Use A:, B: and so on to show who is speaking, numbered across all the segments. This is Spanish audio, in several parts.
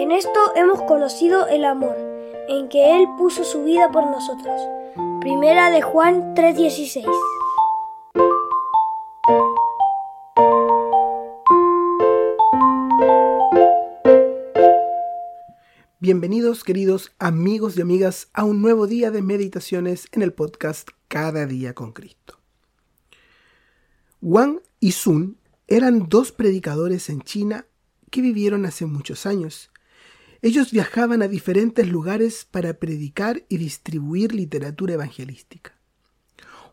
A: En esto hemos conocido el amor, en que Él puso su vida por nosotros. Primera de Juan 3:16.
B: Bienvenidos queridos amigos y amigas a un nuevo día de meditaciones en el podcast Cada día con Cristo. Wang y Sun eran dos predicadores en China que vivieron hace muchos años. Ellos viajaban a diferentes lugares para predicar y distribuir literatura evangelística.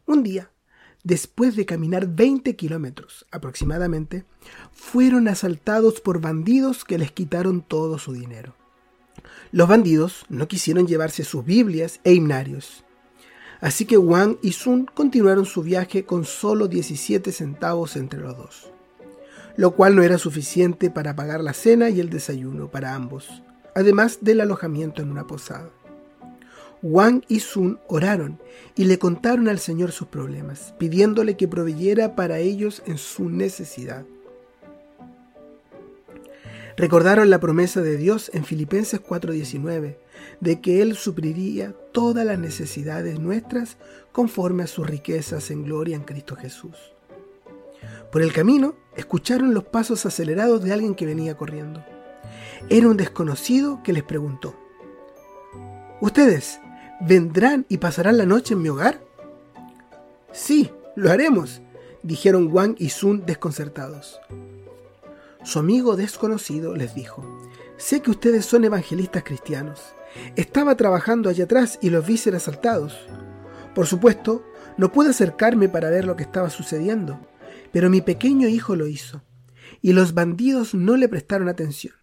B: Un día, después de caminar 20 kilómetros aproximadamente, fueron asaltados por bandidos que les quitaron todo su dinero. Los bandidos no quisieron llevarse sus Biblias e himnarios. Así que Wang y Sun continuaron su viaje con solo 17 centavos entre los dos, lo cual no era suficiente para pagar la cena y el desayuno para ambos, además del alojamiento en una posada. Wang y Sun oraron y le contaron al Señor sus problemas, pidiéndole que proveyera para ellos en su necesidad. Recordaron la promesa de Dios en Filipenses 4:19, de que Él supliría todas las necesidades nuestras conforme a sus riquezas en gloria en Cristo Jesús. Por el camino, escucharon los pasos acelerados de alguien que venía corriendo. Era un desconocido que les preguntó, ¿Ustedes vendrán y pasarán la noche en mi hogar? Sí, lo haremos, dijeron Wang y Sun desconcertados. Su amigo desconocido les dijo, sé que ustedes son evangelistas cristianos. Estaba trabajando allá atrás y los vi ser asaltados. Por supuesto, no pude acercarme para ver lo que estaba sucediendo, pero mi pequeño hijo lo hizo, y los bandidos no le prestaron atención.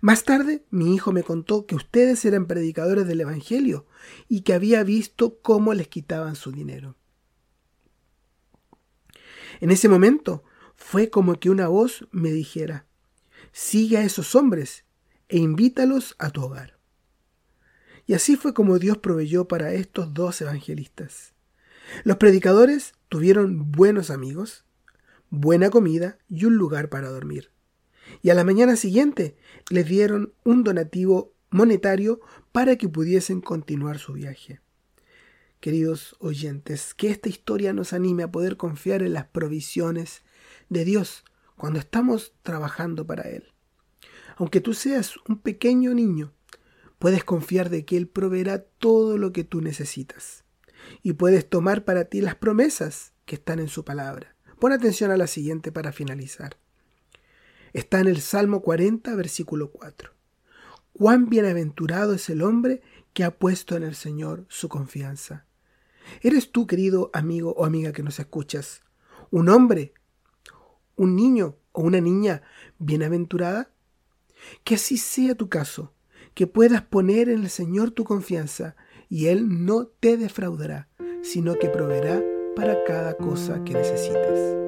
B: Más tarde, mi hijo me contó que ustedes eran predicadores del Evangelio y que había visto cómo les quitaban su dinero. En ese momento, fue como que una voz me dijera, sigue a esos hombres e invítalos a tu hogar. Y así fue como Dios proveyó para estos dos evangelistas. Los predicadores tuvieron buenos amigos, buena comida y un lugar para dormir. Y a la mañana siguiente les dieron un donativo monetario para que pudiesen continuar su viaje. Queridos oyentes, que esta historia nos anime a poder confiar en las provisiones de Dios cuando estamos trabajando para Él. Aunque tú seas un pequeño niño, puedes confiar de que Él proveerá todo lo que tú necesitas. Y puedes tomar para ti las promesas que están en su palabra. Pon atención a la siguiente para finalizar. Está en el Salmo 40, versículo 4. Cuán bienaventurado es el hombre que ha puesto en el Señor su confianza. ¿Eres tú, querido amigo o amiga que nos escuchas, un hombre un niño o una niña bienaventurada? Que así sea tu caso, que puedas poner en el Señor tu confianza y Él no te defraudará, sino que proveerá para cada cosa que necesites.